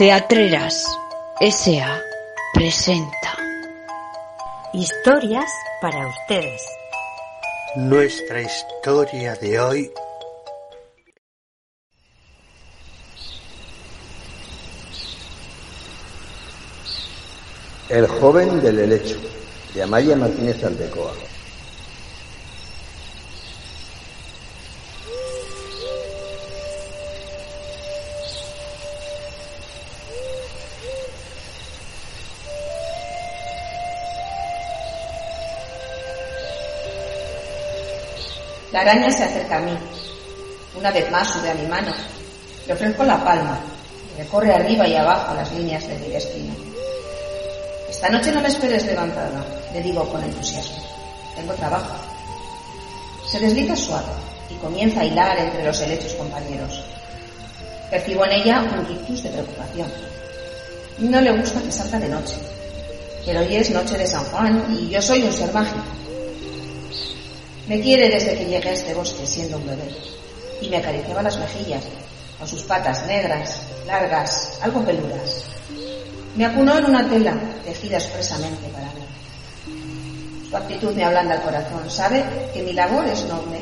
Teatreras S.A. presenta Historias para ustedes. Nuestra historia de hoy El joven del helecho, de Amaya Martínez Aldecoa. La araña se acerca a mí. Una vez más sube a mi mano. Le ofrezco la palma. Recorre arriba y abajo las líneas de mi destino. Esta noche no me esperes levantada, le digo con entusiasmo. Tengo trabajo. Se desliza suave y comienza a hilar entre los helechos compañeros. Percibo en ella un rictus de preocupación. No le gusta que salga de noche. Pero hoy es noche de San Juan y yo soy un ser mágico. Me quiere desde que llegué a este bosque siendo un bebé y me acariciaba las mejillas con sus patas negras, largas, algo peludas. Me acunó en una tela tejida expresamente para mí. Su actitud me ablanda el corazón. Sabe que mi labor es noble,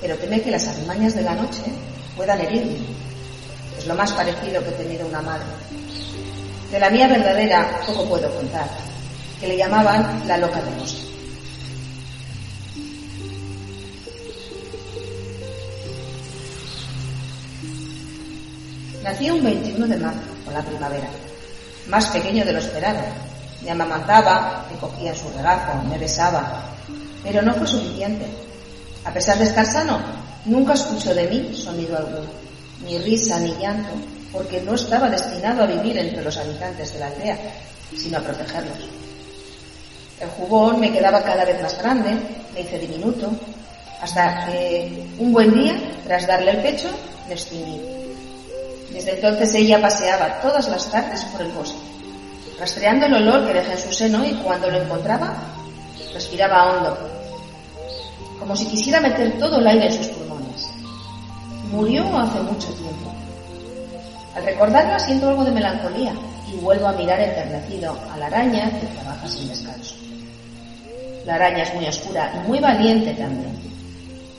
pero teme que las artimañas de la noche puedan herirme. Es lo más parecido que he tenido una madre. De la mía verdadera poco puedo contar, que le llamaban la loca de bosque. Nací un 21 de marzo, con la primavera, más pequeño de lo esperado. Me amamantaba, me cogía en su regazo, me besaba, pero no fue suficiente. A pesar de estar sano, nunca escuchó de mí sonido alguno, ni risa ni llanto, porque no estaba destinado a vivir entre los habitantes de la aldea, sino a protegerlos. El jugón me quedaba cada vez más grande, me hice diminuto, hasta que un buen día, tras darle el pecho, me extinguí. Desde entonces ella paseaba todas las tardes por el bosque, rastreando el olor que dejé en su seno y cuando lo encontraba, respiraba hondo, como si quisiera meter todo el aire en sus pulmones. Murió hace mucho tiempo. Al recordarla siento algo de melancolía y vuelvo a mirar enternecido a la araña que trabaja sin descanso. La araña es muy oscura y muy valiente también.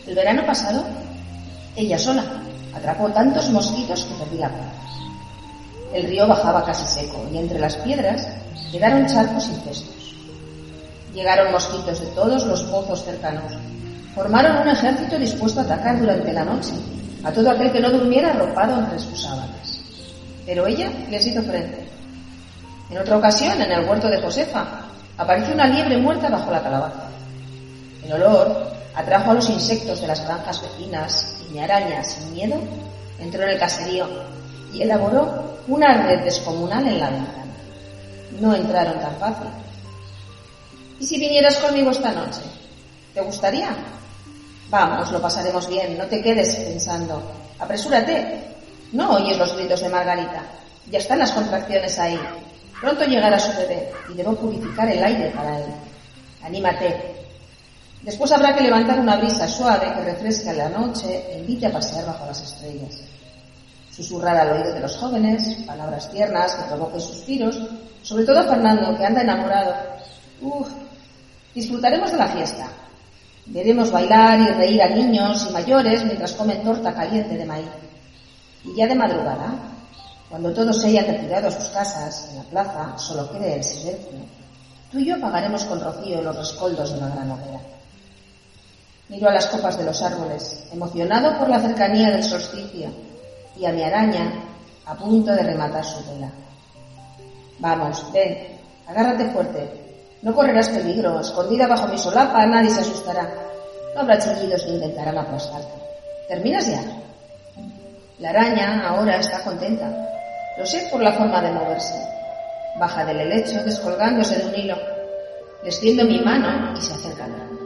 El verano pasado, ella sola Atrapó tantos mosquitos que perdí la cuenta. El río bajaba casi seco y entre las piedras quedaron charcos infestos. Llegaron mosquitos de todos los pozos cercanos. Formaron un ejército dispuesto a atacar durante la noche a todo aquel que no durmiera arropado entre sus sábanas. Pero ella les hizo frente. En otra ocasión, en el huerto de Josefa, apareció una liebre muerta bajo la calabaza. El olor atrajo a los insectos de las granjas vecinas y mi araña, sin miedo, entró en el caserío y elaboró una red descomunal en la ventana. No entraron tan fácil. ¿Y si vinieras conmigo esta noche? ¿Te gustaría? Vamos, lo pasaremos bien, no te quedes pensando. Apresúrate. No oyes los gritos de Margarita. Ya están las contracciones ahí. Pronto llegará su bebé y debo purificar el aire para él. Anímate, Después habrá que levantar una brisa suave que refresque la noche e invite a pasear bajo las estrellas. Susurrar al oído de los jóvenes, palabras tiernas que provoquen suspiros, sobre todo a Fernando, que anda enamorado. Uf, disfrutaremos de la fiesta. Veremos bailar y reír a niños y mayores mientras comen torta caliente de maíz. Y ya de madrugada, cuando todos se hayan retirado a sus casas, en la plaza solo quede el silencio, tú y yo pagaremos con rocío los rescoldos de una gran hoguera. Miro a las copas de los árboles, emocionado por la cercanía del solsticio, y a mi araña a punto de rematar su tela. Vamos, ven, agárrate fuerte. No correrás peligro. Escondida bajo mi solapa, nadie se asustará. No habrá chillidos ni intentarán aplastarte. ¿Terminas ya? La araña ahora está contenta. Lo sé por la forma de moverse. Baja del helecho, descolgándose de un hilo. Le extiendo mi mano y se acerca a mí.